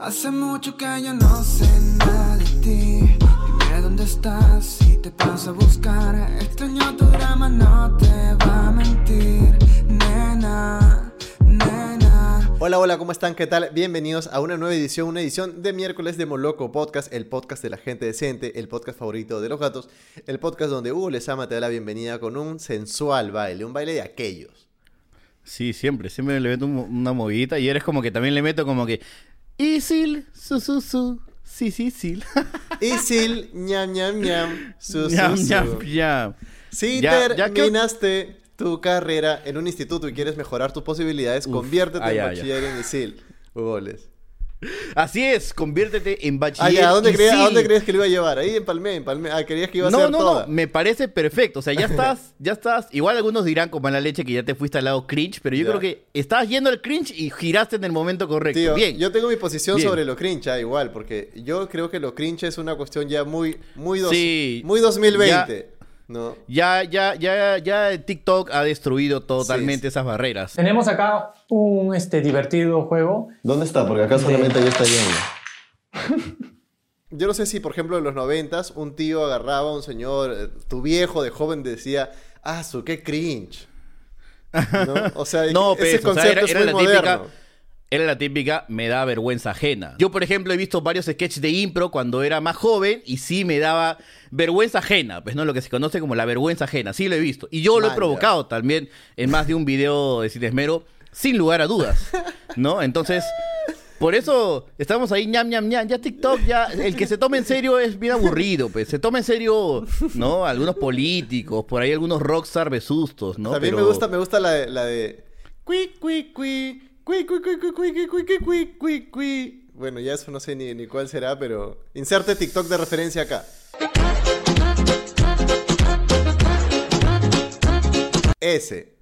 Hace mucho que yo no sé nada de ti. Dime dónde estás si te paso a buscar. Extraño tu drama, no te va a mentir, nena, nena. Hola, hola, ¿cómo están? ¿Qué tal? Bienvenidos a una nueva edición, una edición de miércoles de Moloco Podcast, el podcast de la gente decente, el podcast favorito de los gatos, el podcast donde Hugo Lezama te da la bienvenida con un sensual baile, un baile de aquellos. Sí, siempre, siempre le meto un- una movidita y eres como que también le meto como que Isil, su su su, sí sí sí. Isil, ñam, ñam, ñam, su, su, Ñam, su. ñam, ñam. Si Ya- ya creo- terminaste tu carrera en un instituto y quieres mejorar tus posibilidades, conviértete ah, en bachiller en Isil. Hugo Les. Así es, conviértete en bachiller. ya, ¿a dónde, creías, ¿a Isil. dónde creías que lo iba a llevar? Ahí en Palmé, en Palmé. Ah, querías que iba a No, ser no, toda. no, me parece perfecto. O sea, ya estás, ya estás. Igual algunos dirán con mala leche que ya te fuiste al lado cringe, pero yo Ya. creo que estabas yendo al cringe y giraste en el momento correcto. Tío, Bien. yo tengo mi posición Bien. sobre lo cringe, ah, igual, porque yo creo que lo cringe es una cuestión ya muy, muy, dos- Sí. muy 2020, ¿no? Ya, ya, ya, ya TikTok ha destruido totalmente Sí, sí. esas barreras. Tenemos acá un este, divertido juego. ¿Dónde está? Porque acá solamente ya está lleno. Yo no sé si, por ejemplo, en los noventas, un tío agarraba a un señor, eh, tu viejo de joven decía, ah, su, qué cringe. ¿No? O sea, No, ese pues, o sea, concepto era, es era muy la moderno. típica. Era la típica, me da vergüenza ajena. Yo, por ejemplo, he visto varios sketches de impro cuando era más joven y sí me daba vergüenza ajena, pues no lo que se conoce como la vergüenza ajena, sí lo he visto. Y yo lo he provocado también en más de un video de Sin Esmero, sin lugar a dudas, ¿no? Entonces, por eso estamos ahí, ñam, ñam, ñam. Ya TikTok, ya el que se tome en serio es bien aburrido, pues. Se toma en serio, ¿no? Algunos políticos, por ahí algunos rockstar besustos, ¿no? También Pero- me gusta, me gusta la de, la de cui, cui, cui, cui, cui, cui, cui, cui, cui, cui, cui, cui, cui. Bueno, ya eso no sé ni, ni cuál será, pero inserte TikTok de referencia acá. Ese.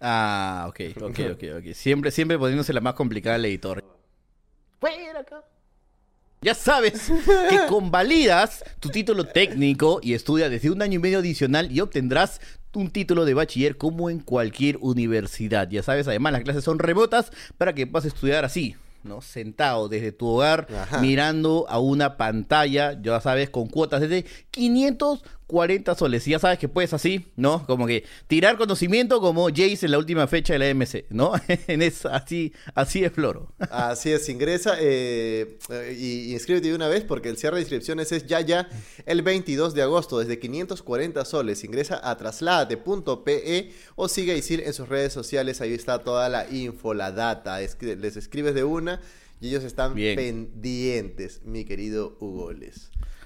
Ah, ok, ok, ok, ok. Siempre, siempre poniéndose la más complicada al editor. Fuera acá. Ya sabes que convalidas tu título técnico y estudia desde un año y medio adicional y obtendrás un título de bachiller como en cualquier universidad. Ya sabes, además las clases son remotas para que puedas estudiar así, ¿no? Sentado desde tu hogar, Ajá. mirando a una pantalla, ya sabes, con cuotas desde 540 soles. Y ya sabes que puedes así, ¿no? Como que tirar conocimiento como Jace en la última fecha de la MC, ¿no? en esa, así, así es Floro. Así es, ingresa eh, eh, y, y inscríbete de una vez porque el cierre de inscripciones es ya ya el 22 de agosto desde 540 soles. Ingresa a traslade.pe o sigue a Isil en sus redes sociales. Ahí está toda la info, la data. Escri- les escribes de una y ellos están Bien. pendientes, mi querido Hugo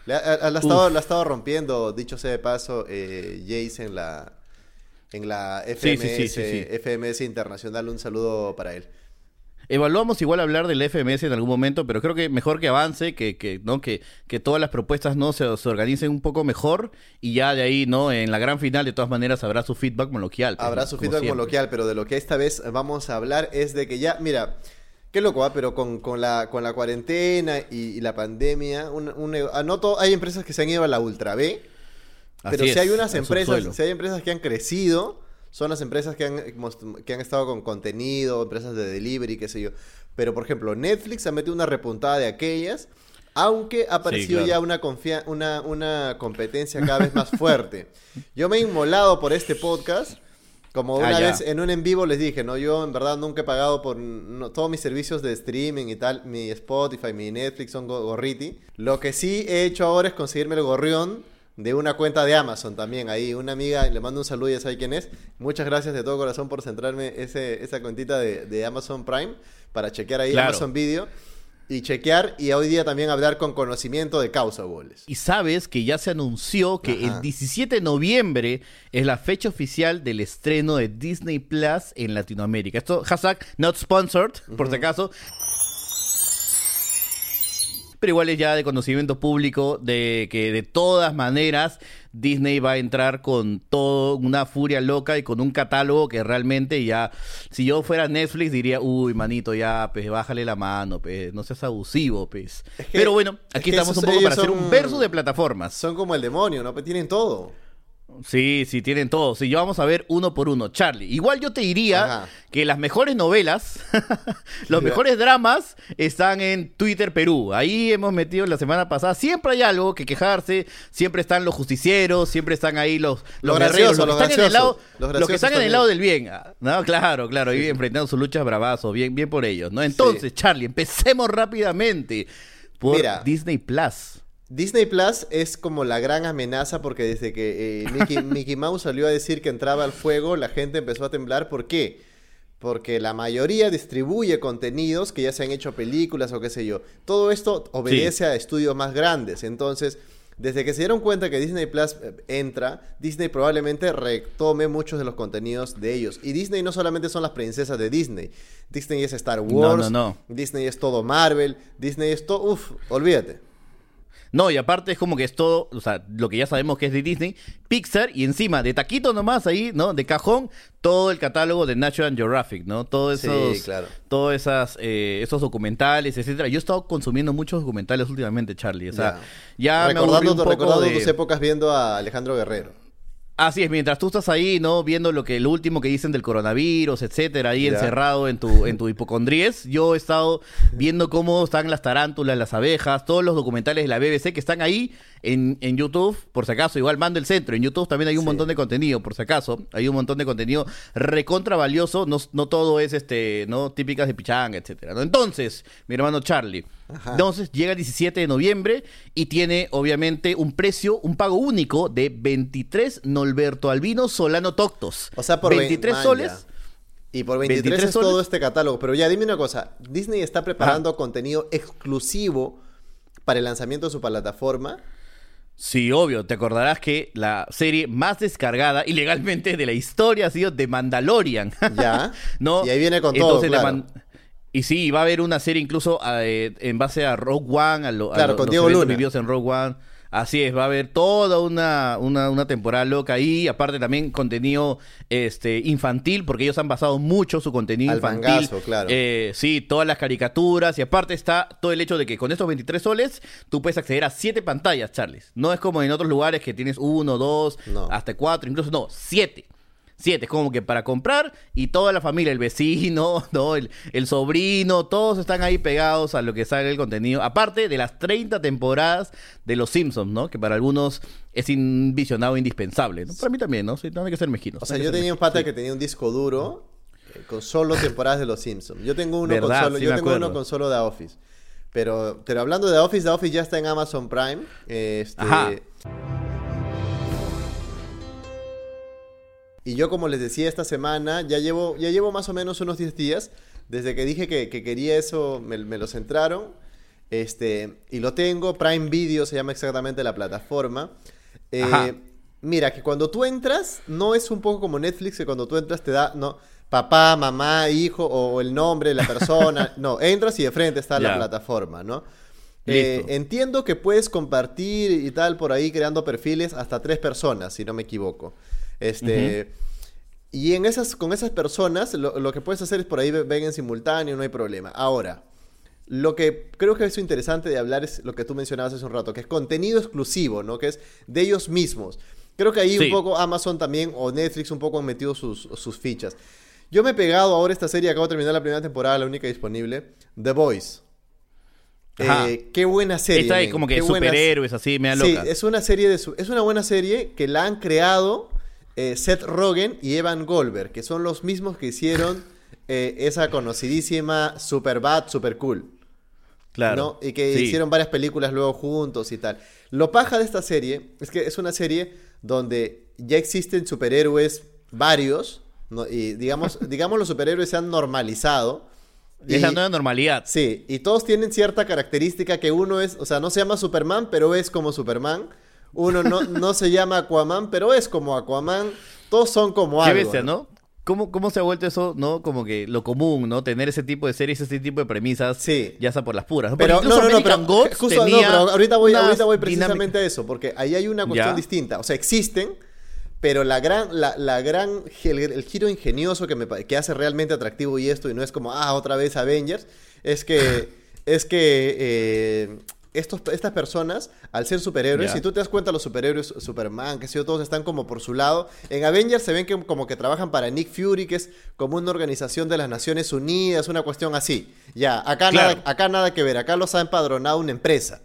Ha, la ha estado, la ha estado rompiendo, dicho sea de paso, eh, Jace en la, en la FMS, sí, sí, sí, sí. FMS Internacional. Un saludo para él. Evaluamos igual hablar del FMS en algún momento, pero creo que mejor que avance, que, que, ¿no? que, que todas las propuestas no se, se organicen un poco mejor y ya de ahí, ¿no? En la gran final, de todas maneras, habrá su feedback coloquial. pues, Habrá ¿no? su feedback siempre. coloquial, pero de lo que esta vez vamos a hablar es de que ya, mira, qué loco, ¿ah? pero con, con la, con la cuarentena y, y la pandemia, un, un- ah, hay empresas que se han ido a la Ultra B, pero Así si hay es, unas empresas, si hay empresas que han crecido, son las empresas que han, que han estado con contenido, empresas de delivery, qué sé yo. Pero, por ejemplo, Netflix ha metido una repuntada de aquellas, aunque ha aparecido claro. ya una, confia- una, una competencia cada vez más fuerte. Yo me he inmolado por este podcast. Como Ah, una vez en un en vivo les dije, no, yo en verdad nunca he pagado por no, todos mis servicios de streaming y tal, mi Spotify, mi Netflix son go- gorriti. Lo que sí he hecho ahora es conseguirme el gorrión de una cuenta de Amazon también. Ahí una amiga, le mando un saludo, ya sabe quién es. Muchas gracias de todo corazón por centrarme ese, esa cuentita de, de Amazon Prime para chequear ahí Claro. Amazon Video y chequear y hoy día también hablar con conocimiento de causa, goles. Y sabes que ya se anunció que Ajá. el 17 de noviembre es la fecha oficial del estreno de Disney Plus en Latinoamérica. Esto, hashtag not sponsored, por si acaso. Pero igual es ya de conocimiento público de que de todas maneras Disney va a entrar con todo una furia loca y con un catálogo que realmente ya, si yo fuera Netflix diría, uy, manito, ya, pues bájale la mano, pues, no seas abusivo, pues. Es que- Pero bueno, es aquí que estamos esos- un poco para hacer un verso de plataformas. Son como el demonio, ¿no? Tienen todo. Sí, sí, tienen todo. Sí, yo vamos a ver uno por uno. Charlie, igual yo te diría Ajá. que las mejores novelas, los mejores dramas están en Twitter Perú. Ahí hemos metido la semana pasada. Siempre hay algo que quejarse. Siempre están los justicieros, siempre están ahí los, los Los guerreros, los, los que están en el lado. Los que están en el lado del bien. No, claro, claro, ahí enfrentando sus luchas bravazos. Bien, bien por ellos, ¿no? Entonces, Charlie, empecemos rápidamente por Mira. Disney Plus. Disney Plus es como la gran amenaza porque desde que eh, Mickey, Mickey Mouse salió a decir que entraba al fuego, la gente empezó a temblar. ¿Por qué? Porque la mayoría distribuye contenidos que ya se han hecho películas o qué sé yo. Todo esto obedece a estudios más grandes. Entonces, desde que se dieron cuenta que Disney Plus eh, entra, Disney probablemente retome muchos de los contenidos de ellos. Y Disney no solamente son las princesas de Disney. Disney es Star Wars. no, no. Disney es todo Marvel. Disney es todo... Uf, olvídate. No, y aparte es como que es todo, o sea, lo que ya sabemos que es de Disney, Pixar, y encima, de taquito nomás ahí, ¿no? De cajón, todo el catálogo de National Geographic, ¿no? Todos Sí, esos, claro. todos esas, eh, esos documentales, etcétera. Yo he estado consumiendo muchos documentales últimamente, Charlie. O sea, ya, me recordando, un poco recordando de- tus épocas viendo a Alejandro Guerrero. Así es, mientras tú estás ahí, ¿no? Viendo lo que, lo último que dicen del coronavirus, etcétera, ahí encerrado en tu, en tu hipocondríes, yo he estado viendo cómo están las tarántulas, las abejas, todos los documentales de la BBC que están ahí en, en YouTube, por si acaso, igual mando el centro, en YouTube también hay un Sí. montón de contenido, por si acaso, hay un montón de contenido recontra valioso, no, no todo es este, ¿no? Típicas de pichanga, etcétera, ¿no? Entonces, mi hermano Charlie, Ajá. entonces llega el 17 de noviembre y tiene obviamente un precio, un pago único de 23 Norberto Albino Solano Toctos. O sea, por 23 man, soles. Y por 23, 23 es todo soles. este catálogo. Pero ya, dime una cosa. Disney está preparando contenido exclusivo para el lanzamiento de su plataforma. Sí, obvio, te acordarás que la serie más descargada ilegalmente de la historia ha sido The Mandalorian. Ya. ¿No? Y ahí viene con todo, claro. Y sí, va a haber una serie incluso eh, en base a Rogue One, a, lo- a Claro, lo- con los Diego Luna. vividos en Rogue One. Así es, va a haber toda una, una, una temporada loca ahí, aparte también contenido este infantil, porque ellos han basado mucho su contenido Al infantil. mangazo, claro. Eh, sí, todas las caricaturas, y aparte está todo el hecho de que con estos 23 soles tú puedes acceder a 7 pantallas, Charles. No es como en otros lugares que tienes uno, dos, No. hasta cuatro, incluso no, siete. Siete, es como que para comprar y toda la familia, el vecino, ¿no? el, el sobrino, todos están ahí pegados a lo que sale el contenido. Aparte de las 30 temporadas de Los Simpsons, ¿no? Que para algunos es un visionado indispensable, ¿no? Para mí también, ¿no? Sí, no hay que ser mezquinos. O sea, yo tenía un pata que tenía un disco duro eh, con solo temporadas de Los Simpsons. Yo tengo uno con solo, Sí yo tengo uno con solo The Office. Pero, pero hablando de The Office, The Office ya está en Amazon Prime. Este, Ajá. Y yo, como les decía esta semana, ya llevo, ya llevo más o menos unos 10 días. Desde que dije que, que quería eso, me, me los entraron. Este, y lo tengo. Prime Video se llama exactamente la plataforma. Eh, mira, que cuando tú entras, no es un poco como Netflix, que cuando tú entras te da, no, papá, mamá, hijo, o el nombre de la persona. no, entras y de frente está la plataforma, ¿no? Eh, entiendo que puedes compartir y tal por ahí creando perfiles hasta tres personas, si no me equivoco. Este. Y en esas, con esas personas, lo, lo que puedes hacer es por ahí ve- ven en simultáneo, no hay problema. Ahora, lo que creo que es interesante de hablar es lo que tú mencionabas hace un rato, que es contenido exclusivo, ¿no? Que es de ellos mismos. Creo que ahí Sí. un poco Amazon también o Netflix un poco han metido sus, sus fichas. Yo me he pegado ahora esta serie, acabo de terminar la primera temporada, la única disponible, The Voice. Eh, qué buena serie. Esta es como que superhéroes, así, me da Sí, loca. es una serie de su- es una buena serie que la han creado eh, Seth Rogen y Evan Goldberg, que son los mismos que hicieron eh, esa conocidísima Super Bad, Super Cool. Claro. ¿no? Y que Sí. hicieron varias películas luego juntos y tal. Lo paja de esta serie es que es una serie donde ya existen superhéroes varios, ¿no? y digamos, digamos los superhéroes se han normalizado. Es la Y- nueva normalidad. Sí, y todos tienen cierta característica que uno es, o sea, no se llama Superman, pero es como Superman. Uno no, no se llama Aquaman, pero es como Aquaman. Todos son como Qué algo. bestia, ¿no? ¿Cómo, ¿Cómo se ha vuelto eso, no? Como que lo común, ¿no? Tener ese tipo de series, ese tipo de premisas, Sí. ya sea por las puras. ¿no? Pero no, no, no, pero justo no, pero ahorita voy, ahorita voy precisamente a eso, porque ahí hay una cuestión Ya. distinta. O sea, existen, pero la gran, la, la gran, el, el giro ingenioso que me que hace realmente atractivo y esto, y no es como, ah, otra vez Avengers, es que, es que eh, estos, estas personas, al ser superhéroes, si tú te das cuenta, los superhéroes, Superman, que sé yo, todos están como por su lado. En Avengers se ven que como que trabajan para Nick Fury, que es como una organización de las Naciones Unidas, una cuestión así. Ya, acá, Claro. nada, acá nada que ver, acá los ha empadronado una empresa.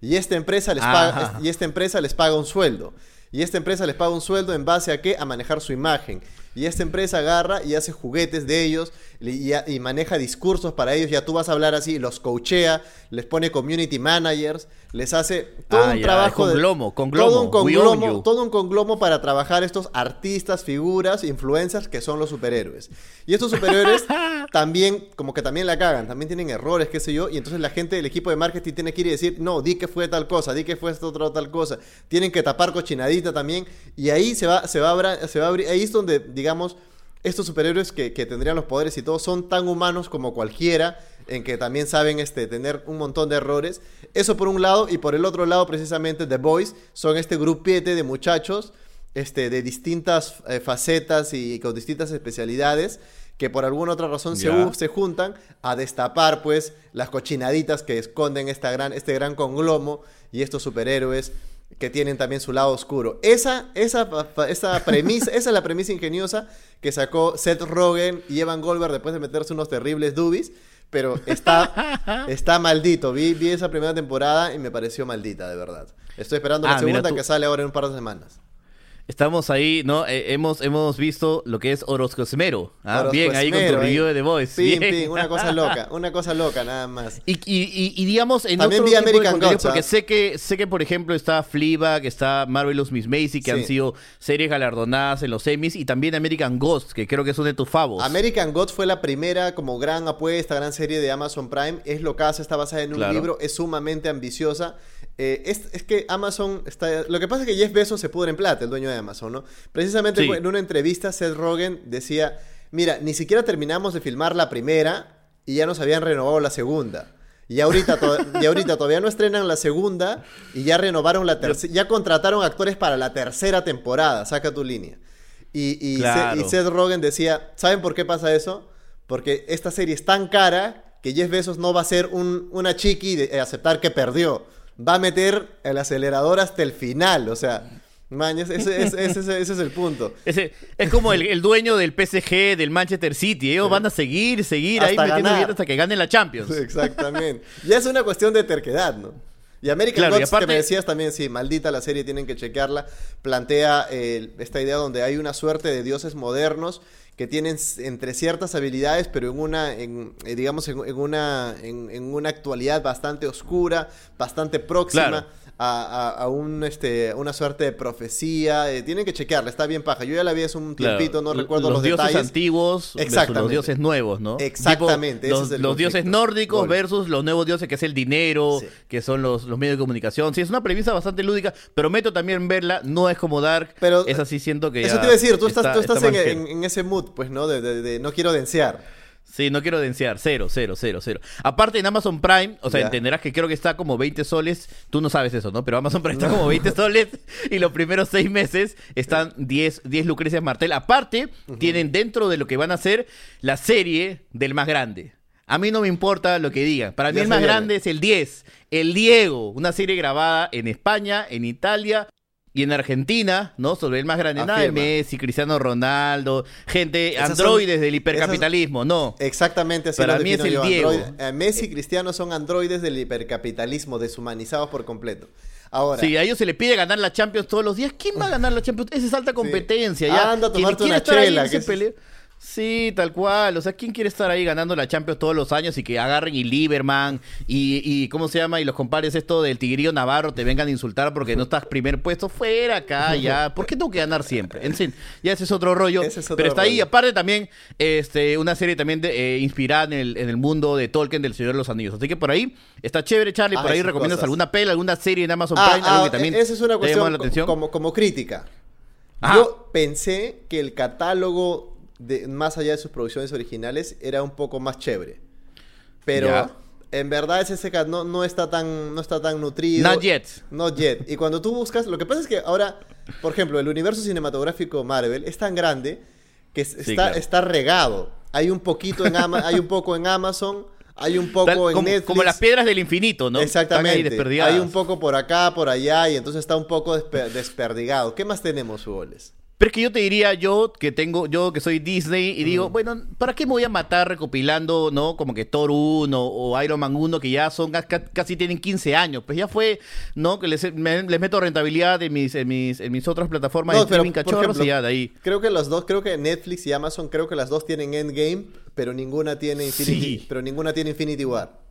Y esta empresa les paga, y esta empresa les paga un sueldo. Y esta empresa les paga un sueldo en base a qué? A manejar su imagen. Y esta empresa agarra y hace juguetes de ellos y, y- y maneja discursos para ellos. Ya tú vas a hablar así, los coachea, les pone community managers, les hace todo Ah, un ya, trabajo. de- conglomo, Todo un conglomo, todo un conglomo para trabajar estos artistas, figuras, influencers que son los superhéroes. Y estos superhéroes también, como que también la cagan, también tienen errores, qué sé yo. Y entonces la gente del equipo de marketing tiene que ir y decir, no, di que fue tal cosa, di que fue esto otra tal cosa. Tienen que tapar cochinadita también. Y ahí se va, se va, a se va a abrir, ahí es donde, digamos, estos superhéroes que, que tendrían los poderes y todo son tan humanos como cualquiera, en que también saben este, tener un montón de errores. Eso por un lado, y por el otro lado, precisamente, The Boys son este grupiete de muchachos este, de distintas eh, facetas y con distintas especialidades que por alguna otra razón se, se juntan a destapar pues las cochinaditas que esconden esta gran, este gran conglomo y estos superhéroes que tienen también su lado oscuro. Esa, esa, esa premisa, esa es la premisa ingeniosa que sacó Seth Rogen y Evan Goldberg después de meterse unos terribles dubis. Pero está, está maldito. Vi, vi esa primera temporada y me pareció maldita, de verdad. Estoy esperando la Ah, mira segunda tú. que sale ahora en un par de semanas. Estamos ahí, ¿no? Eh, hemos, hemos visto lo que es Orozcosmero. ¿ah? Orozco Bien, ahí con tu Esmero, review de The Voice. Pim, pim, una cosa loca, una cosa loca, nada más. Y, y, y- y digamos, en También otro vi tipo American Gods, porque ¿ah? sé que, sé que, por ejemplo, está Fleabag, está Marvelous Miss Maisy, que Sí. han sido series galardonadas en los Emmys, y también American Ghost, que creo que es uno de tus favos. American Gods fue la primera como gran apuesta, gran serie de Amazon Prime. Es locaza, está basada en un Claro. libro, es sumamente ambiciosa. Eh, es, es que Amazon está... Lo que pasa es que Jeff Bezos se pudre en plata, el dueño de Amazon, ¿no? Precisamente Sí. en una entrevista, Seth Rogen decía, mira, ni siquiera terminamos de filmar la primera y ya nos habían renovado la segunda. Y ahorita, y ahorita todavía no estrenan la segunda y ya renovaron la tercera, ya contrataron actores para la tercera temporada, saca tu línea. Y, y, Claro. Se- y Seth Rogen decía, ¿saben por qué pasa eso? Porque esta serie es tan cara que Jeff Bezos no va a ser un, una chiqui de eh, aceptar que perdió. Va a meter el acelerador hasta el final. O sea, man, ese, ese- ese- ese- ese es el punto. Ese, es como el, el dueño del PSG, del Manchester City. Ellos van a seguir, seguir ahí metiendo ganar. hasta que ganen la Champions. Exactamente. Ya es una cuestión de terquedad, ¿no? Y American Claro, y Gods, que aparte- me decías también, sí, maldita la serie, tienen que chequearla. Plantea eh, esta idea donde hay una suerte de dioses modernos que tienen entre ciertas habilidades, pero en una, en, eh, digamos, en, en una, en, en una actualidad bastante oscura, bastante próxima. Claro. A, a- a un, este, una suerte de profecía. eh, tienen que chequearla, está bien paja. Yo ya la vi hace un Claro. tiempito, no recuerdo los los, dioses detalles. antiguos versus los dioses nuevos, ¿no? Exactamente, Tipo, los, es el los dioses nórdicos Gol. versus los nuevos dioses que es el dinero, Sí. que son los, los medios de comunicación. Sí, es una premisa bastante lúdica. Prometo también verla. No es como Dark. Pero, es así, siento que. Eso te iba a decir, tú estás, está- tú estás en- en ese mood, pues, ¿no? De, de- de no quiero densear. Sí, no quiero densear. Cero, cero, cero, cero. Aparte en Amazon Prime, o sea, entenderás que creo que está como 20 soles. Tú no sabes eso, ¿no? Pero Amazon Prime está como 20 soles y los primeros seis meses están 10, 10 Lucrecias Martel. Aparte, tienen dentro de lo que van a hacer la serie del más grande. A mí no me importa lo que digan. Para mí Ya el más viene. grande es el 10. El Diego. Una serie grabada en España, en Italia y en Argentina, ¿no? Sobre el más grande. Nada de. Messi, Cristiano Ronaldo, gente, Esas son- androides del esas- hipercapitalismo. No. Exactamente así Para lo mí es el yo, Diego. eh, Messi y Cristiano son androides del hipercapitalismo, deshumanizados por completo. Ahora, Sí, a ellos se les pide ganar la Champions todos los días. ¿Quién va a ganar la Champions? Esa es alta competencia. Ya. Anda a tomarte una ahí chela, es- Sí, tal cual. O sea, ¿quién quiere estar ahí ganando la Champions todos los años y que agarren y Lieberman y, y ¿cómo se llama? Y los compadres esto del Tigrillo Navarro te vengan a insultar porque no estás primer puesto? Fuera acá, ya. ¿Por qué tengo que ganar siempre? En fin, ya ese es otro rollo. Es otro pero está ahí. Aparte también, este, una serie también de, eh, inspirada en el, en el mundo de Tolkien del Señor de los Anillos. Así que por ahí está chévere, Charlie. Ah, Por ahí esas recomiendas cosas. alguna pela, alguna serie en Amazon Ah, Prime, algo ah, que también esa es una te cuestión la atención. como, como crítica. Ajá. Yo pensé que el catálogo, de, más allá de sus producciones originales, era un poco más chévere. Pero en verdad ese seca no, no está tan no está tan nutrido. Not yet. Not yet. Y cuando tú buscas, lo que pasa es que ahora, por ejemplo, el universo cinematográfico Marvel es tan grande que es- está, claro. está regado. Hay un poquito en Ama- hay un poco en Amazon, Hay un poco Tal- en como, Netflix. como las piedras del infinito, ¿no? Exactamente. Hay un poco por acá, por allá, y entonces está un poco despe- desperdigado. ¿Qué más tenemos, Hugoles? Pero es que yo te diría, yo que tengo, yo que soy Disney, y digo, bueno, ¿para qué me voy a matar recopilando, no? Como que Thor 1 o Iron Man 1, que ya son, ca- casi tienen 15 años. Pues ya fue, ¿no? Que les, me- les meto rentabilidad en mis, en mis, en mis otras plataformas No, de pero, streaming cachorros ejemplo, y ya de ahí. Creo que los dos, creo que Netflix y Amazon, creo que las dos tienen Endgame, pero ninguna tiene Infinity, Sí. pero ninguna tiene Infinity War.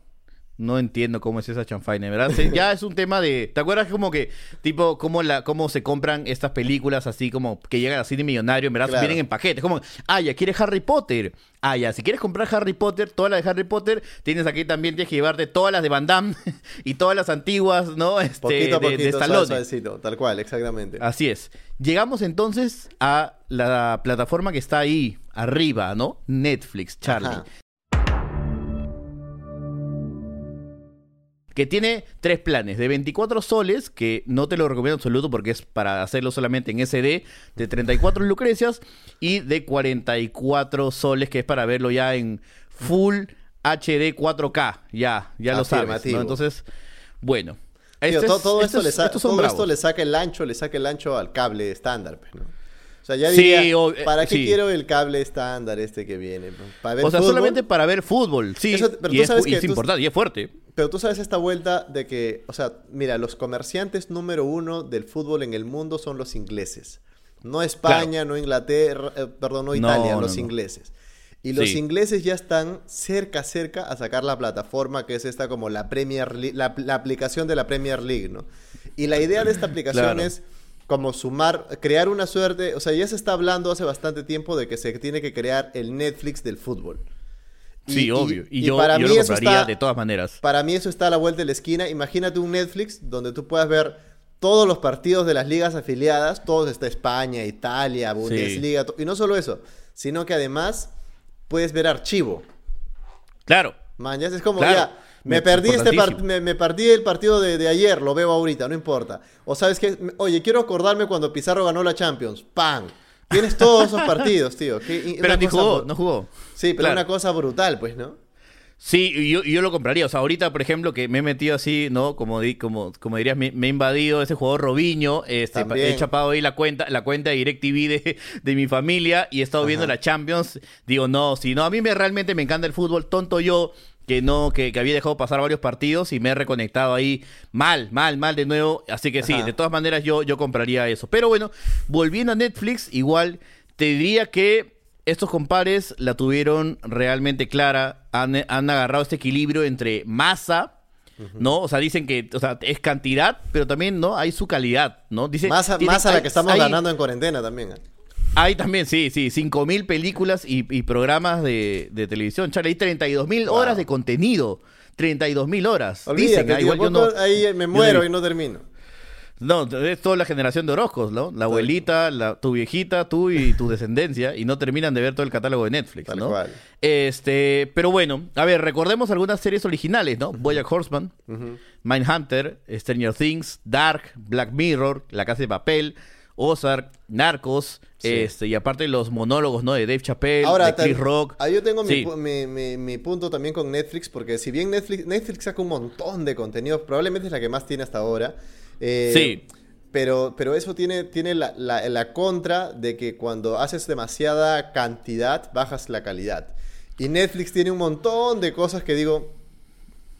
No entiendo cómo es esa chanfaina, ¿verdad? Se- ya es un tema de... ¿Te acuerdas como que, tipo, cómo, la, cómo se compran estas películas así como que llegan a cine millonario, en verdad? Claro. Vienen en paquetes. Como, ah, ya quieres Harry Potter. Ah, ya, si quieres comprar Harry Potter, todas las de Harry Potter, tienes aquí también, tienes que llevarte todas las de Van Damme y todas las antiguas, ¿no? Este, Poquito a de- de, poquito, suave, suavecito, tal cual, exactamente. Así es. Llegamos entonces a la plataforma que está ahí, arriba, ¿no? Netflix, Charlie. Ajá. Que tiene tres planes de 24 soles, que no te lo recomiendo en absoluto porque es para hacerlo solamente en SD, de 34 lucrecias, y de 44 soles, que es para verlo ya en Full HD 4K. Ya, ya lo sabes. Entonces, bueno. Tío, Este to- es- todo, esto todo le saca el ancho, le saca el ancho al cable estándar, pues, ¿no? O sea, ya Sí, diría, o- eh, ¿para qué sí. quiero el cable estándar este que viene? ¿Para ver O sea, fútbol? solamente para ver fútbol, sí. Eso- pero y tú es, sabes que es tú- importante, y es fuerte. Pero tú sabes esta vuelta de que, o sea, mira, los comerciantes número uno del fútbol en el mundo son los ingleses. No España, no Inglaterra, eh, perdón, no No, Italia, no, los no. ingleses. Y los Sí. ingleses ya están cerca, cerca a sacar la plataforma que es esta como la Premier League, la, la aplicación de la Premier League, ¿no? Y la idea de esta aplicación Claro. es como sumar, crear una suerte, o sea, ya se está hablando hace bastante tiempo de que se tiene que crear el Netflix del fútbol. Sí, obvio. Y, y yo, para yo mí lo eso compraría está- de todas maneras. para mí eso está a la vuelta de la esquina. Imagínate un Netflix donde tú puedas ver todos los partidos de las ligas afiliadas, todos está España, Italia, Bundesliga, y no solo eso, sino que además puedes ver archivo. Claro. Man, ya es como, Claro. ya, me perdí este part- me, me perdí el partido de, de ayer, lo veo ahorita, no importa. O sabes que, oye, quiero acordarme cuando Pizarro ganó la Champions. ¡Pam! Tienes todos esos partidos, tío. Pero ni jugó, no jugó. Sí, pero Claro. una cosa brutal, pues, ¿no? Sí, yo, yo lo compraría. O sea, ahorita, por ejemplo, que me he metido así, ¿no? Como, di- como, como dirías, me, me he invadido ese jugador Robinho. Este, he chapado ahí la cuenta, la cuenta de DirecTV de, de mi familia y he estado viendo la Champions. Digo, no, si no, a mí me, realmente me encanta el fútbol. Tonto yo, que no, que, que había dejado pasar varios partidos y me he reconectado ahí mal, mal, mal de nuevo. Así que sí, Ajá. de todas maneras yo, yo compraría eso. Pero bueno, volviendo a Netflix, igual te diría que estos compares la tuvieron realmente clara. Han, han agarrado este equilibrio entre masa, ¿no? O sea, dicen que o sea, es cantidad, pero también, ¿no? Hay su calidad, ¿no? Dice, Más a, tiene- más a la que estamos hay- ganando en cuarentena también. Hay también, sí, sí, 5.000 películas y, y programas de, de televisión. Charlie, hay 32.000 Wow. horas de contenido. 32.000 horas. Olvídate, Dicen, ah, igual yo no- ahí me yo muero no- y no termino. No, es toda la generación de Orozcos, ¿no? La abuelita, la, tu viejita, tú y tu descendencia, y no terminan de ver todo el catálogo de Netflix, Tal ¿no? cual. Este, pero bueno, a ver, recordemos algunas series originales, ¿no? Bojack Horseman, Mindhunter, Stranger Things, Dark, Black Mirror, La Casa de Papel, Ozark, Narcos, Sí. este, y aparte los monólogos, ¿no? De Dave Chappelle, Ahora, de Chris Rock. ah, yo tengo mi Sí. mi, mi- mi punto también con Netflix, porque si bien Netflix, Netflix saca un montón de contenido, probablemente es la que más tiene hasta ahora. eh, Sí. Pero, pero eso tiene, tiene la, la- la contra de que cuando haces demasiada cantidad, bajas la calidad. Y Netflix tiene un montón de cosas que digo,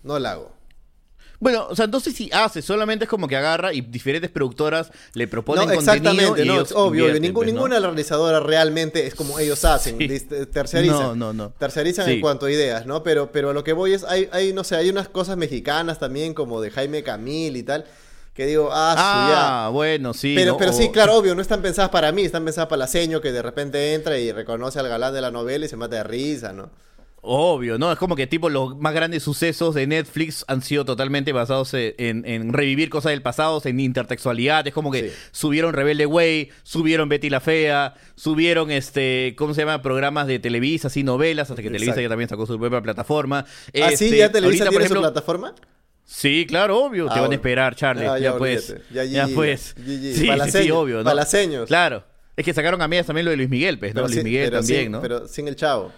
no la hago. Bueno, o sea, entonces si hace, solamente es como que agarra y diferentes productoras le proponen No, contenido exactamente, y no, ellos es obvio. ningún- pues, ¿no? Ninguna realizadora realmente es como ellos hacen, Sí. terciarizan. No, no, no. Terciarizan Sí. en cuanto a ideas, ¿no? Pero, pero a lo que voy es, hay, hay, no sé, hay unas cosas mexicanas también, como de Jaime Camil y tal, que digo, ah, ya. Ah, bueno, sí. Pero, ¿no? pero sí, claro, obvio, no están pensadas para mí, están pensadas para la seño que de repente entra y reconoce al galán de la novela y se mata de risa, ¿no? Obvio, ¿no? Es como que tipo los más grandes sucesos de Netflix han sido totalmente basados en, en revivir cosas del pasado, en intertextualidad. Es como que Sí. subieron Rebelde Way, subieron Betty la Fea, subieron este, ¿cómo se llama? Programas de Televisa, así novelas, hasta que Televisa ya también sacó su propia plataforma. ¿Ah, sí? Este, ¿Ya Televisa ahorita, por tiene su plataforma? Sí, claro, obvio. Ah, te van a esperar, Charlie. Ah, ya, ya, pues. Ya, Ya, pues. Sí, sí, sí, Palaceños, obvio, ¿no? palaceños. Claro. Es que sacaron a medias también lo de Luis Miguel, pues, ¿no? Pero Luis sin- Miguel también, sin- ¿no? Pero sin el chavo.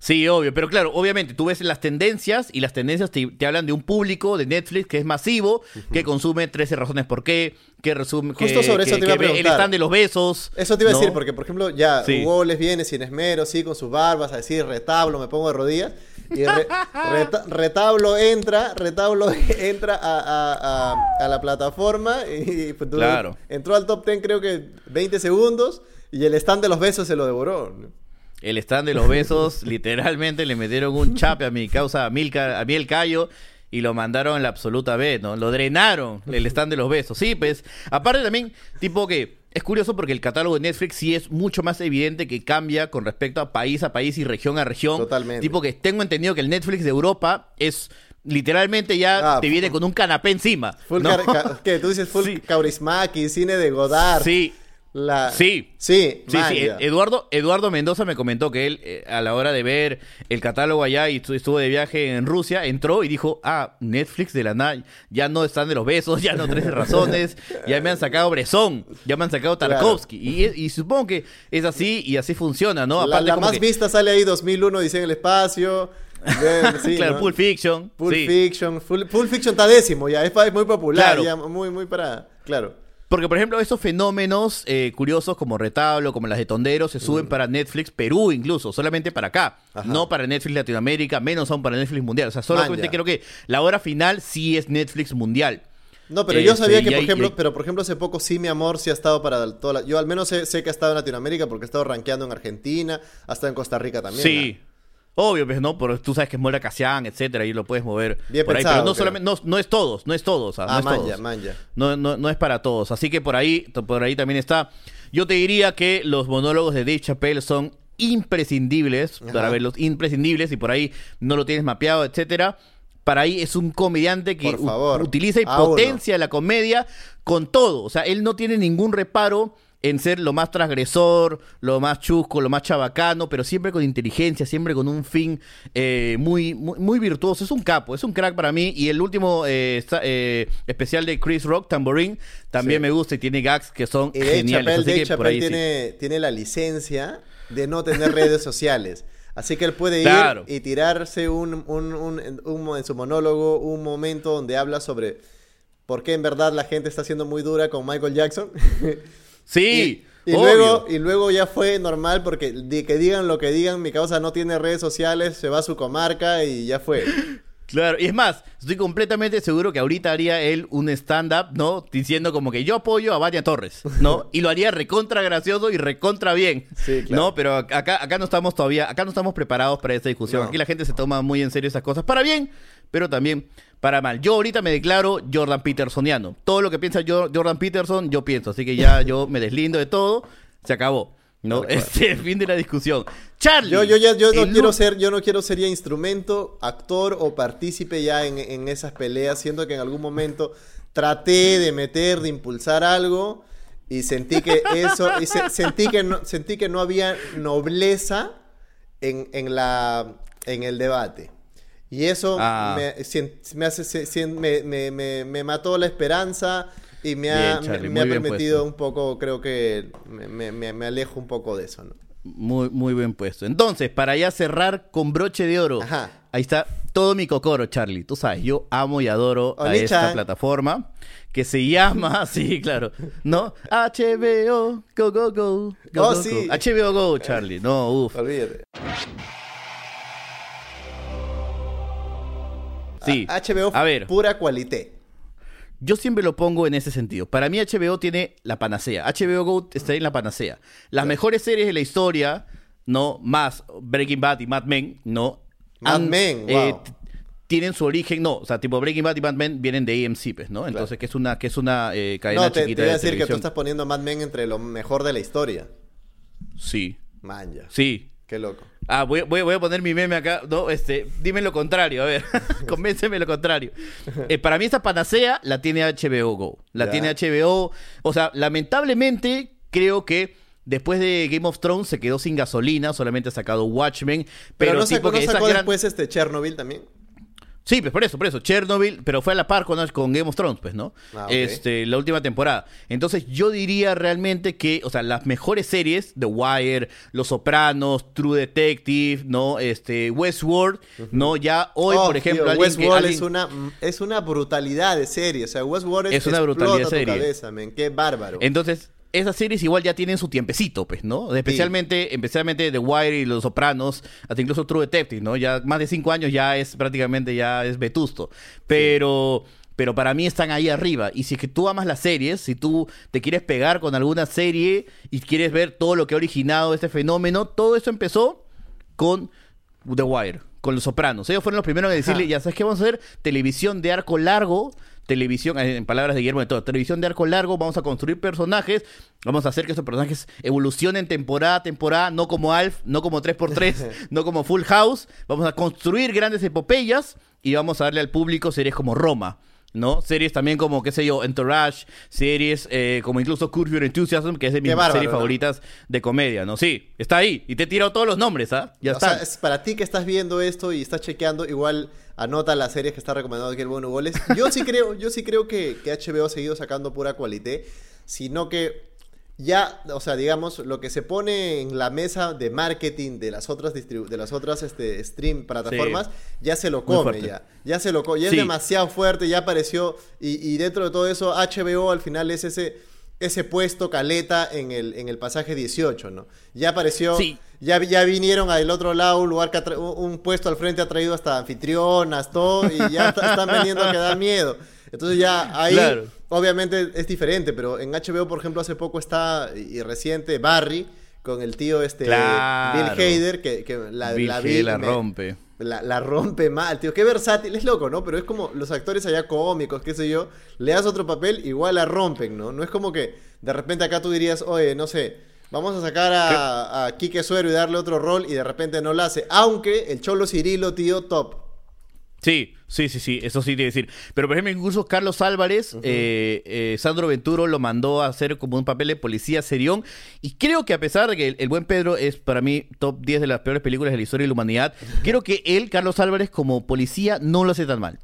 Sí, obvio, pero claro, obviamente tú ves las tendencias y las tendencias te, te hablan de un público de Netflix que es masivo, que consume 13 razones por qué, que resume que, Justo sobre eso que- te iba a ve el preguntar. stand de los besos. Eso te iba a decir, porque por ejemplo, ya Sí. Hugo les viene sin esmero, sí, con sus barbas, a decir retablo, me pongo de rodillas. Y re- reta- retablo entra, retablo entra a, a- a- a la plataforma y pues, Claro. entró al top 10 creo que 20 segundos y el stand de los besos se lo devoró. ¿no? El stand de los besos, literalmente le metieron un chape a mi causa, a, Milka, a mí el Cayo, y lo mandaron en la absoluta B, ¿no? Lo drenaron, el stand de los besos. Sí, pues, aparte también, tipo que es curioso porque el catálogo de Netflix sí es mucho más evidente que cambia con respecto a país a país y región a región. Totalmente. Tipo que tengo entendido que el Netflix de Europa es literalmente ya Ah, te viene con un canapé encima. Full ¿no? ¿qué? Tú dices full Sí. Cine de Godard. Sí, La... Sí. Sí, Sí, Eduardo, Eduardo Mendoza me comentó que él, eh, a la hora de ver el catálogo allá y estu- estuvo de viaje en Rusia, entró y dijo, ah, Netflix de la nada, ya no están de los besos, ya no 13 razones, ya me han sacado Bresson, ya me han sacado Claro. Tarkovsky. Y, y supongo que es así y así funciona, ¿no? La, la como más que- vista sale ahí 2001, dice en el espacio. Sí, claro, ¿no? Pulp Fiction. Pulp sí. Fiction. Full- Pulp Fiction está décimo ya. Es, es muy popular. Claro. ya, muy, muy para. Claro. Porque, por ejemplo, esos fenómenos eh, curiosos como Retablo, como las de Tondero, se suben para Netflix Perú incluso, solamente para acá. Mm. Ajá. No para Netflix Latinoamérica, menos aún para Netflix Mundial. O sea, solamente Man, creo que la hora final sí es Netflix Mundial. No, pero Este, yo sabía que, y por hay- ejemplo, hay- pero por ejemplo, hace poco sí, mi amor, sí ha estado para toda la- Yo al menos sé, sé que ha estado en Latinoamérica porque ha estado rankeando en Argentina, hasta en Costa Rica también. Sí. Obvio, pues, ¿no? Pero tú sabes que es Mola Casián, etcétera, y lo puedes mover Bien por ahí. pensado, Pero no creo. solamente, no, no es todos, no es todos. ah, no es man, todos. ya, man, ya. No, no, no es para todos. Así que por ahí, por ahí también está. Yo te diría que los monólogos de Dave Chappelle son imprescindibles Ajá. para verlos, imprescindibles, y por ahí no lo tienes mapeado, etcétera. Para ahí es un comediante que favor, utiliza y uno. potencia la comedia con todo. O sea, él no tiene ningún reparo en ser lo más transgresor, lo más chusco, lo más chabacano, pero siempre con inteligencia, siempre con un fin eh, muy, muy, muy virtuoso. Es un capo, es un crack para mí. Y el último eh, eh, especial de Chris Rock, Tambourine, también Sí. me gusta y tiene gags que son Y geniales. Chappelle, Así que por ahí sí. tiene, tiene la licencia de no tener redes sociales. Así que él puede ir Claro. y tirarse un, un- un- un- en su monólogo un momento donde habla sobre por qué en verdad la gente está siendo muy dura con Michael Jackson. Sí, Y, luego, y luego ya fue normal porque que digan lo que digan, mi causa no tiene redes sociales, se va a su comarca y ya fue. Claro, y es más, estoy completamente seguro que ahorita haría él un stand-up, ¿no? Diciendo como que yo apoyo a Vania Torres, ¿no? Y lo haría recontra gracioso y recontra bien. Sí, claro. ¿No? Pero acá, acá no estamos todavía, acá no estamos preparados para esta discusión. No. Aquí la gente se toma muy en serio esas cosas, para bien, pero también para mal. Yo ahorita me declaro Jordan Petersoniano. Todo lo que piensa Jo- Jordan Peterson, yo pienso. Así que ya yo me deslindo de todo, se acabó. ¿no? Este fin de la discusión. Charlie. Yo, yo ya yo no quiero ser, yo no quiero ser ya instrumento, actor o partícipe ya en, en esas peleas, siendo que en algún momento traté de meter, de impulsar algo y sentí que eso, y se- sentí que no, sentí que no había nobleza en, en la en el debate. Y eso Ah. me, sien- me hace sien- me, me- me- me mató la esperanza y me ha, Bien, Charlie, me- ha permitido puesto. un poco, creo que me, me- me- me alejo un poco de eso, ¿no? Muy, muy bien puesto. Entonces, para ya cerrar con broche de oro. Ajá. Ahí está todo mi cocoro, Charlie. Tú sabes, yo amo y adoro a esta plataforma que se llama, sí, claro, ¿no? HBO, go, go, go. go, Oh, go, sí. go. HBO Go, Charlie. No, uff. Olvídate. Sí. HBO A ver. pura cualité. Yo siempre lo pongo en ese sentido. Para mí HBO tiene la panacea. HBO Go está en la panacea. Las mejores series de la historia, ¿no? Más Breaking Bad y Mad Men, ¿no? Mad Men, wow. t- tienen su origen, no, o sea, tipo Breaking Bad y Mad Men vienen de AMC, pues, ¿no? Entonces, que es una, que es una eh, cadena No, te, te chiquita voy a de decir que tú estás poniendo Mad Men entre lo mejor de la historia. Sí, Man, ya. sí. Qué loco. Ah, voy, voy- voy a poner mi meme acá. No, este, dime lo contrario, a ver. Convénceme lo contrario. Eh, para mí esta panacea la tiene HBO Go. La Ya. tiene HBO. O sea, lamentablemente creo que después de Game of Thrones se quedó sin gasolina. Solamente ha sacado Watchmen. Pero, Pero, no tipo sacó, que sacó gran- después este Chernobyl también. Sí, pues por eso, por eso. Chernobyl, pero fue a la par con, con Game of Thrones, pues, ¿no? Ah. Este, la última temporada. Entonces, yo diría realmente que, o sea, las mejores series, The Wire, Los Sopranos, True Detective, ¿no? Este, Westworld, ¿no? Ya hoy, Oh, por ejemplo, tío, alguien que- Westworld alguien- es, una, es una brutalidad de serie. O sea, Westworld Es una brutalidad de serie. cabeza. Qué bárbaro. Entonces, esas series igual ya tienen su tiempecito, pues, ¿no? Especialmente, especialmente The Wire y Los Sopranos, hasta incluso True Detective, ¿no? Ya más de cinco años ya es prácticamente ya es vetusto. Pero, pero para mí están ahí arriba. Y si es que tú amas las series, si tú te quieres pegar con alguna serie y quieres ver todo lo que ha originado este fenómeno, todo eso empezó con The Wire, con Los Sopranos. Ellos fueron los primeros en decirle, Ajá. ya sabes qué vamos a hacer, televisión de arco largo, televisión, eh, en palabras de Guillermo de Todo, televisión de arco largo, vamos a construir personajes, vamos a hacer que esos personajes evolucionen temporada a temporada, no como Alf, no como 3x3, no como Full House, vamos a construir grandes epopeyas y vamos a darle al público series como Roma. ¿No? Series también como, qué sé yo, Entourage, series eh, como incluso Curve Your Enthusiasm, que es de mis bárbaro, series ¿no? favoritas de comedia, ¿no? Sí, está ahí. Y te he tirado todos los nombres, ¿ah? Ya o está. sea, es para ti que estás viendo esto y estás chequeando, igual anota las series que está recomendando aquí el Bueno Goles. Yo sí creo, yo sí creo que, que HBO ha seguido sacando pura cualité, sino que ya, o sea, digamos, lo que se pone en la mesa de marketing de las otras distribu- de las otras este, stream plataformas, ya se lo come ya. Ya se lo come, ya Sí. es demasiado fuerte, ya apareció y, y dentro de todo eso HBO al final es ese ese puesto caleta en el, en el pasaje 18, ¿no? Ya apareció Sí. ya, ya vinieron al otro lado, un lugar que un puesto al frente ha traído hasta anfitrionas, todo, y ya está- están vendiendo que da miedo. Entonces ya ahí, Claro. obviamente es diferente, pero en HBO, por ejemplo, hace poco está, y reciente, Barry, con el tío este Claro. Bill Hader, que, que la, Bill la vi, la me- rompe. La, la rompe mal, tío. Qué versátil, es loco, ¿no? Pero es como los actores allá cómicos, qué sé yo, le das otro papel, igual la rompen, ¿no? No es como que de repente acá tú dirías, oye, no sé, vamos a sacar a, a Quique Suero y darle otro rol y de repente no lo hace. Aunque el Cholo Cirilo, tío, top. Sí, sí, sí, sí, eso sí tiene que decir. Pero por ejemplo, incluso Carlos Álvarez, eh, eh, Sandro Venturo lo mandó a hacer como un papel de policía serión. Y creo que a pesar de que el, el buen Pedro es para mí top 10 de las peores películas de la historia de la humanidad, creo que él, Carlos Álvarez, como policía, no lo hace tan mal.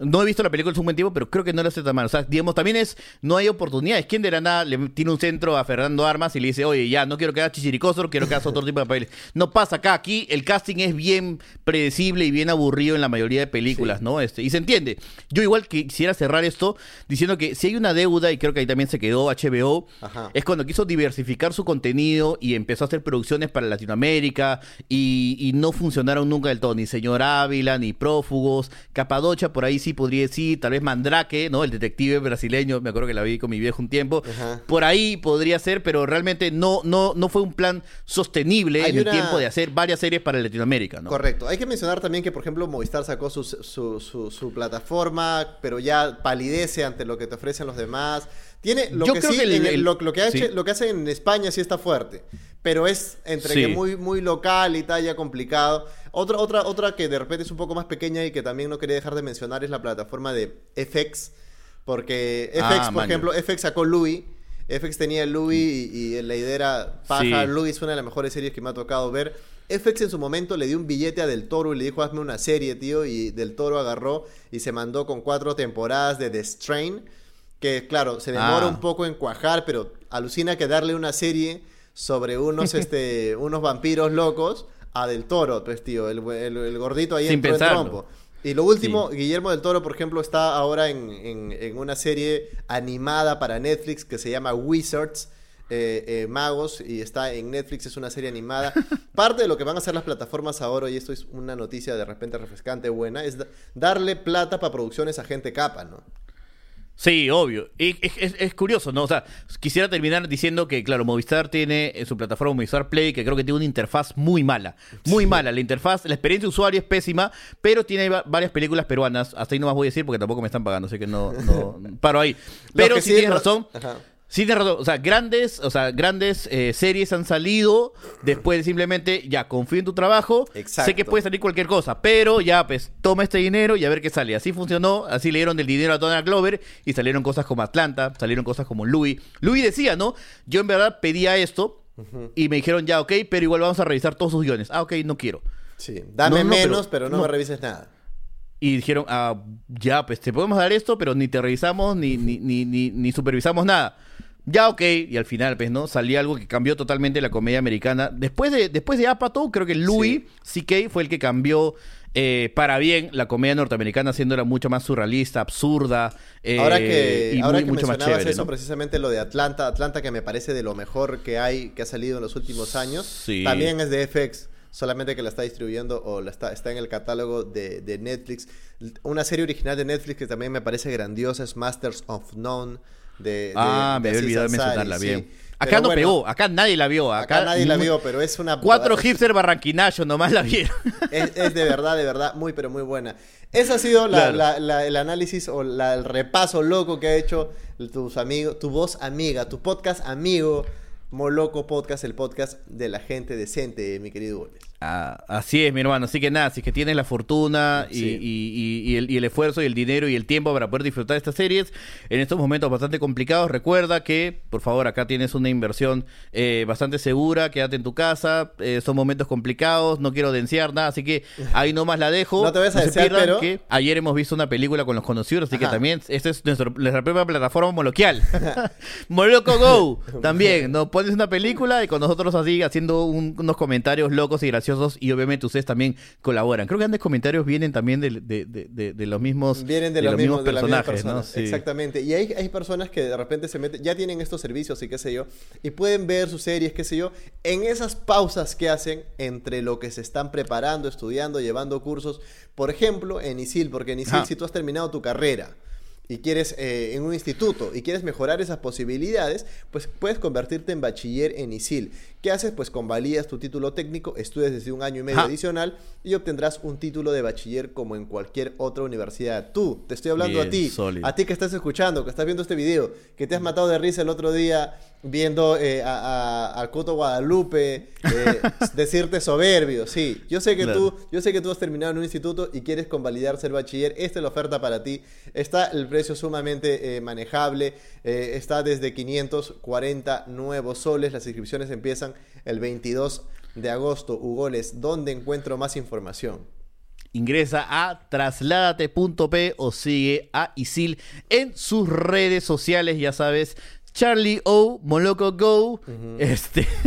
No he visto la película en un buen tiempo, pero creo que no lo hace tan mal. O sea, digamos, también es, no hay oportunidades. ¿Quién de la nada le tiene un centro a Fernando Armas y le dice, oye, ya, no quiero que hagas chichiricoso, quiero que hagas otro tipo de papeles? No pasa acá. Aquí el casting es bien predecible y bien aburrido en la mayoría de películas, Sí. ¿no? Este, y se entiende. Yo igual quisiera cerrar esto diciendo que si hay una deuda, y creo que ahí también se quedó HBO, Ajá. es cuando quiso diversificar su contenido y empezó a hacer producciones para Latinoamérica y, y no funcionaron nunca del todo, ni Señor Ávila, ni Prófugos, Capadocha, por ahí sí podría decir, tal vez Mandrake, ¿no? El detective brasileño, me acuerdo que la vi con mi viejo un tiempo, Ajá. por ahí podría ser, pero realmente no, no, no fue un plan sostenible Hay en una- el tiempo de hacer varias series para Latinoamérica, ¿no? Correcto. Hay que mencionar también que, por ejemplo, Movistar sacó su, su, su- su plataforma, pero ya palidece ante lo que te ofrecen los demás. Tiene lo Yo que creo sí, que el- en el- el- lo, lo que hace, sí. lo que hace en España sí está fuerte, pero es entre Sí. que muy, muy local y tal, ya complicado. Otra, otra, otra que de repente es un poco más pequeña y que también no quería dejar de mencionar es la plataforma de FX, porque FX, Ah, por ejemplo, FX sacó Louis. FX tenía Louis y, y la idea era paja. Louis es una de las mejores series que me ha tocado ver. FX en su momento le dio un billete a Del Toro y le dijo, hazme una serie, tío. Y Del Toro agarró y se mandó con cuatro temporadas de The Strain. Que, claro, se demora Ah. un poco en cuajar, pero alucina que darle una serie sobre unos, este, unos vampiros locos a Del Toro, pues, tío. El, el- el gordito ahí Sin en trompo. Y lo último, Guillermo del Toro, por ejemplo, está ahora en, en- en una serie animada para Netflix que se llama Wizards, eh, eh, Magos, y está en Netflix, es una serie animada. Parte de lo que van a hacer las plataformas ahora, y esto es una noticia de repente refrescante, buena, es da- darle plata para producciones a gente capa, ¿no? Sí, obvio. Y es, es- es curioso, ¿no? O sea, quisiera terminar diciendo que, claro, Movistar tiene en su plataforma Movistar Play, que creo que tiene una interfaz muy mala. Muy mala. La interfaz, la experiencia de usuario es pésima, pero tiene va- varias películas peruanas. Hasta ahí no más voy a decir porque tampoco me están pagando, así que no, no paro ahí. Pero que sí tienes razón. Ajá. Sí, tienes razón. O sea, grandes, o sea, grandes eh, series han salido después de simplemente, ya, confío en tu trabajo. Exacto. Sé que puede salir cualquier cosa, pero ya, pues, toma este dinero y a ver qué sale. Así funcionó, así le dieron del dinero a Donald Glover y salieron cosas como Atlanta, salieron cosas como Louis. Louis decía, ¿no? Yo en verdad pedía esto y me dijeron, ya, ok, pero igual vamos a revisar todos sus guiones. Ah, ok, no quiero. Sí, dame No, no, menos, pero- pero, no, no. me revises nada. y dijeron, ah, ya, pues te podemos dar esto, pero ni te revisamos ni, ni, ni, ni, ni supervisamos nada. Ya, ok, y al final, pues, ¿no? Salía algo que cambió totalmente la comedia americana. Después de, después de Apatow, creo que Louis C.K. fue el que cambió eh, para bien la comedia norteamericana, haciéndola mucho más surrealista, absurda. eh, ahora que, y ahora muy- que mucho más mencionabas chévere, eso, ¿no? precisamente lo de Atlanta, Atlanta que me parece de lo mejor que hay, que ha salido en los últimos años, Sí. también es de FX, solamente que la está distribuyendo o la está, está en el catálogo de, de Netflix. Una serie original de Netflix que también me parece grandiosa es Masters of None. De, de- Ah, me había olvidado mencionarla sí. bien. Pero Acá no bueno, pegó, acá nadie la vio. Acá, Acá nadie la vio, pero es una... Cuatro hipster barranquinachos nomás la vieron. es, es de verdad, de verdad, muy, pero muy buena. Ese ha sido la- Claro. la- la- el análisis o el repaso loco que ha hecho tus amigos, tu voz amiga, tu podcast amigo, Moloco Podcast, el podcast de la gente decente, mi querido. Ah, así es, mi hermano. Así que nada, si es que tienes la fortuna y, Sí. y- y- y el, y el esfuerzo y el dinero y el tiempo para poder disfrutar de estas series en estos momentos bastante complicados, recuerda que, por favor, acá tienes una inversión eh, bastante segura. Quédate en tu casa. eh, son momentos complicados. No quiero denciar nada, así que ahí nomás la dejo. No te vayas a se desear, pero- que ayer hemos visto una película con los conocidos, así que también esta es nuestro- nuestra propia plataforma moloquial. Moloco Go también. Nos pones una película y con nosotros así haciendo un- unos comentarios locos y graciosos y obviamente ustedes también colaboran. Creo que grandes comentarios vienen también de, de- de- los mismos Vienen de, los mismos, mismas personajes, ¿no? personas. Sí. Exactamente. Y hay, hay personas que de repente se meten, ya tienen estos servicios y qué sé yo, y pueden ver sus series, qué sé yo, en esas pausas que hacen entre lo que se están preparando, estudiando, llevando cursos. Por ejemplo, en ISIL, porque en ISIL, si tú has terminado tu carrera y quieres eh, en un instituto y quieres mejorar esas posibilidades, pues puedes convertirte en bachiller en ISIL. ¿Qué haces? Pues convalías tu título técnico, estudias desde un año y medio Ajá. adicional y obtendrás un título de bachiller como en cualquier otra universidad. Tú, te estoy hablando a ti, sólido. a ti que estás escuchando, que estás viendo este video, que te has matado de risa el otro día viendo eh, a, a- a Coto Guadalupe eh, decirte soberbio. Sí, yo sé que Claro. tú, yo sé que tú has terminado en un instituto y quieres convalidar ser bachiller. Esta es la oferta para ti. Está el precio sumamente eh, manejable. está desde 540 nuevos soles. Las inscripciones empiezan el 22 de agosto. Ugoles, ¿dónde encuentro más información? Ingresa a trasládate.p o sigue a Isil en sus redes sociales, ya sabes, Charlie O, Moloco Go, este...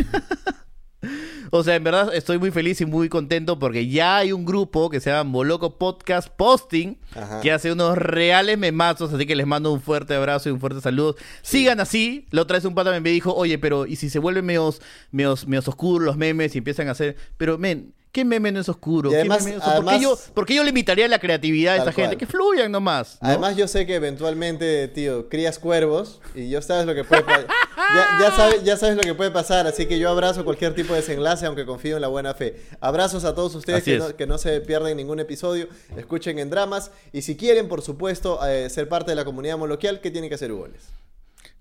O sea, en verdad estoy muy feliz y muy contento porque ya hay un grupo que se llama Moloco Podcast Posting Ajá. que hace unos reales memazos, así que les mando un fuerte abrazo y un fuerte saludo. Sigan así. La otra vez un pata me dijo, oye, pero ¿y si se vuelven medios, medios, medios oscuros los memes y empiezan a hacer... Pero, men, ¿qué meme no es oscuro? Y ¿Qué además- meme es oscuro? ¿Por, qué además- yo, por qué yo limitaría la creatividad de esta gente? Que fluyan nomás. ¿no? Además, yo sé que eventualmente, tío, crías cuervos y yo sabes lo que puede pa- ya, ya, sabes, ya sabes lo que puede pasar, así que yo abrazo cualquier tipo de desenlace, aunque confío en la buena fe. Abrazos a todos ustedes que es. no, que no se pierden ningún episodio, escuchen en dramas y si quieren, por supuesto, eh, ser parte de la comunidad moloquial, ¿qué tienen que hacer, Hugoles?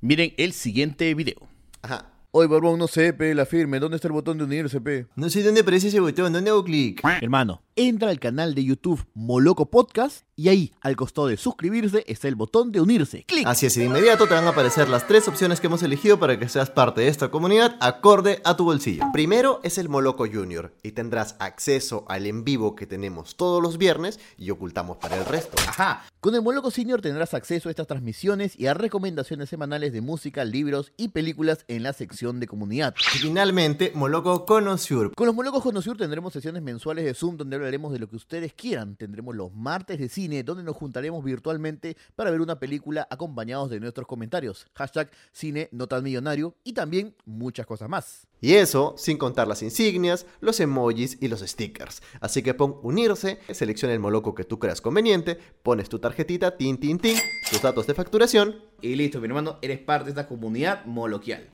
Miren el siguiente video. Ajá. Oye, Barbón, no sé, pe, la firme. ¿Dónde está el botón de unirse, pe? No sé dónde aparece ese botón, ¿dónde hago clic? Hermano, entra al canal de YouTube Moloco Podcast y ahí, al costado de suscribirse, está el botón de unirse. ¡Clic! Así es, y de inmediato te van a aparecer las tres opciones que hemos elegido para que seas parte de esta comunidad acorde a tu bolsillo. Primero es el Moloco Junior y tendrás acceso al en vivo que tenemos todos los viernes y ocultamos para el resto. Ajá. Con el Moloco Senior tendrás acceso a estas transmisiones y a recomendaciones semanales de música, libros y películas en la sección de comunidad. Y finalmente, Moloco Conociur. Con los Molocos Conosur tendremos sesiones mensuales de Zoom donde hablaremos de lo que ustedes quieran. Tendremos los martes de cine donde nos juntaremos virtualmente para ver una película acompañados de nuestros comentarios. Hashtag cine no tan millonario y también muchas cosas más. Y eso sin contar las insignias, los emojis y los stickers. Así que pon unirse, selecciona el Moloco que tú creas conveniente, pones tu tarjetita, tin, tin, tin, tus datos de facturación Y listo, mi hermano, eres parte de esta comunidad moloquial.